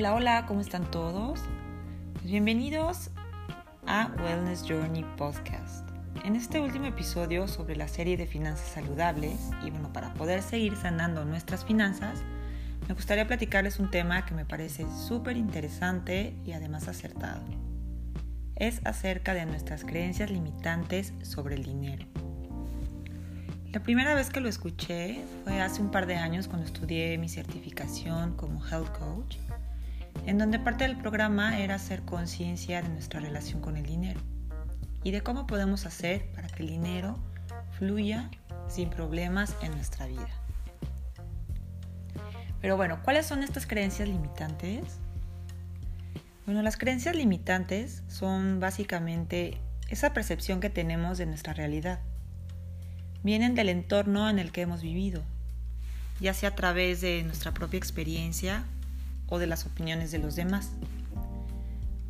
Hola, hola, ¿cómo están todos? Pues bienvenidos a Wellness Journey Podcast. En este último episodio sobre la serie de finanzas saludables, y bueno, para poder seguir sanando nuestras finanzas, me gustaría platicarles un tema que me parece súper interesante y además acertado. Es acerca de nuestras creencias limitantes sobre el dinero. La primera vez que lo escuché fue hace un par de años cuando estudié mi certificación como Health Coach, en donde parte del programa era hacer conciencia de nuestra relación con el dinero y de cómo podemos hacer para que el dinero fluya sin problemas en nuestra vida. Pero bueno, ¿cuáles son estas creencias limitantes? Bueno, las creencias limitantes son básicamente esa percepción que tenemos de nuestra realidad vienen del entorno en el que hemos vivido, ya sea a través de nuestra propia experiencia o de las opiniones de los demás.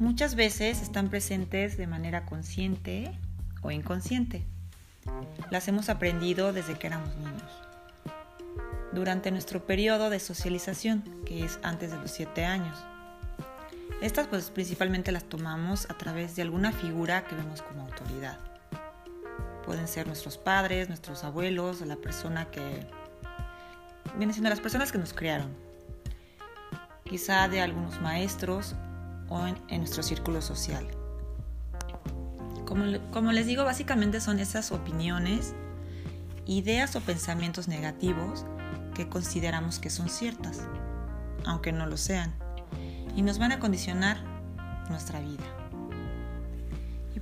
Muchas veces están presentes de manera consciente o inconsciente. Las hemos aprendido desde que éramos niños. Durante nuestro periodo de socialización, que es antes de los 7 años. Estas pues principalmente las tomamos a través de alguna figura que vemos como autoridad pueden ser nuestros padres, nuestros abuelos, la persona que viene siendo las personas que nos criaron. Quizá de algunos maestros o en, nuestro círculo social. Como, les digo, básicamente son esas opiniones, ideas o pensamientos negativos que consideramos que son ciertas, aunque no lo sean, y nos van a condicionar nuestra vida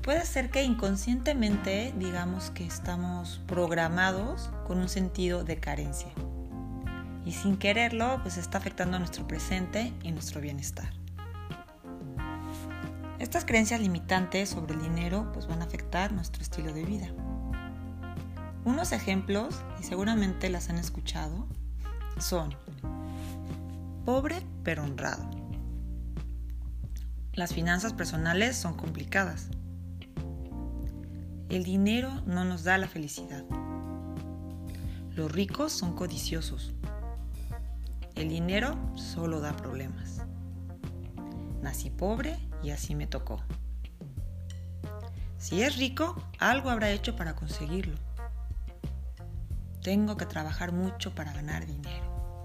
puede ser que inconscientemente digamos que estamos programados con un sentido de carencia. Y sin quererlo, pues está afectando nuestro presente y nuestro bienestar. Estas creencias limitantes sobre el dinero pues van a afectar nuestro estilo de vida. Unos ejemplos, y seguramente las han escuchado, son pobre pero honrado. Las finanzas personales son complicadas el dinero no nos da la felicidad. Los ricos son codiciosos. El dinero solo da problemas. Nací pobre y así me tocó. Si es rico, algo habrá hecho para conseguirlo. Tengo que trabajar mucho para ganar dinero.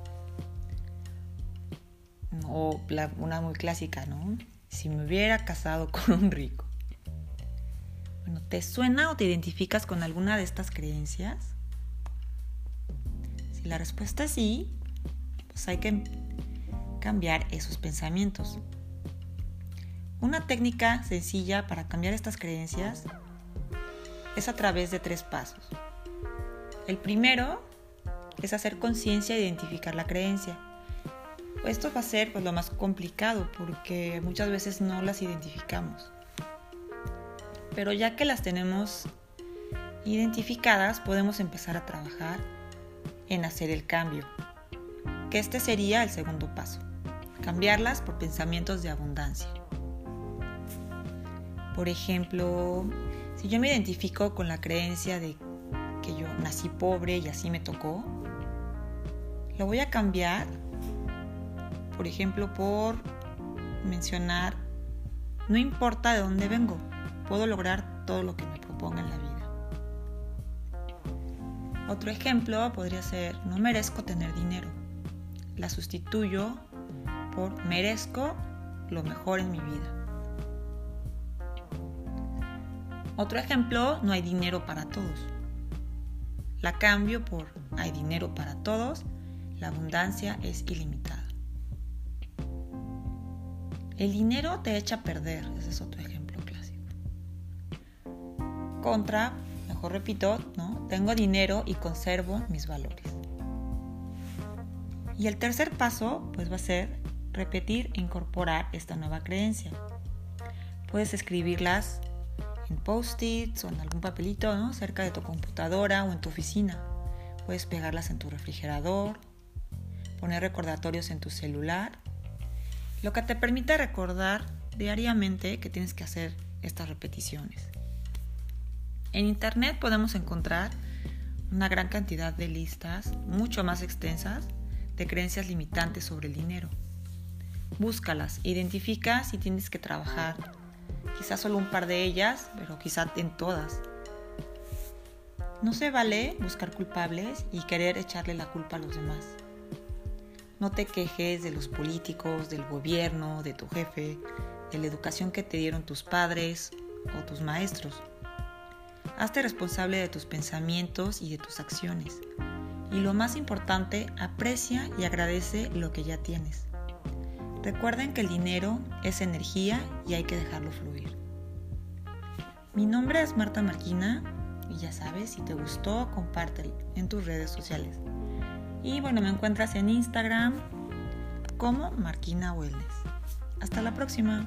O una muy clásica, ¿no? Si me hubiera casado con un rico. Bueno, ¿te suena o te identificas con alguna de estas creencias? Si la respuesta es sí, pues hay que cambiar esos pensamientos. Una técnica sencilla para cambiar estas creencias es a través de tres pasos. El primero es hacer conciencia e identificar la creencia. Esto va a ser pues, lo más complicado porque muchas veces no las identificamos. Pero ya que las tenemos identificadas, podemos empezar a trabajar en hacer el cambio, que este sería el segundo paso, cambiarlas por pensamientos de abundancia. Por ejemplo, si yo me identifico con la creencia de que yo nací pobre y así me tocó, lo voy a cambiar, por ejemplo, por mencionar, no importa de dónde vengo, puedo lograr todo lo que me proponga en la vida. Otro ejemplo podría ser, no merezco tener dinero. La sustituyo por merezco lo mejor en mi vida. Otro ejemplo, no hay dinero para todos. La cambio por hay dinero para todos, la abundancia es ilimitada. El dinero te echa a perder, ese es otro ejemplo contra, mejor repito, ¿no? Tengo dinero y conservo mis valores. Y el tercer paso, pues va a ser repetir e incorporar esta nueva creencia. Puedes escribirlas en post-its o en algún papelito. Cerca de tu computadora o en tu oficina. Puedes pegarlas en tu refrigerador, poner recordatorios en tu celular, lo que te permita recordar diariamente que tienes que hacer estas repeticiones. En Internet podemos encontrar una gran cantidad de listas, mucho más extensas, de creencias limitantes sobre el dinero. búscalas, identifica si tienes que trabajar. Quizás solo un par de ellas, pero quizás en todas. No se vale buscar culpables y querer echarle la culpa a los demás. No te quejes de los políticos, del gobierno, de tu jefe, de la educación que te dieron tus padres o tus maestros. Hazte responsable de tus pensamientos y de tus acciones. Y lo más importante, aprecia y agradece lo que ya tienes. Recuerden que el dinero es energía y hay que dejarlo fluir. Mi nombre es Marta Marquina y ya sabes, si te gustó, compártelo en tus redes sociales. Y bueno, me encuentras en Instagram como Marquina Wellness. Hasta la próxima.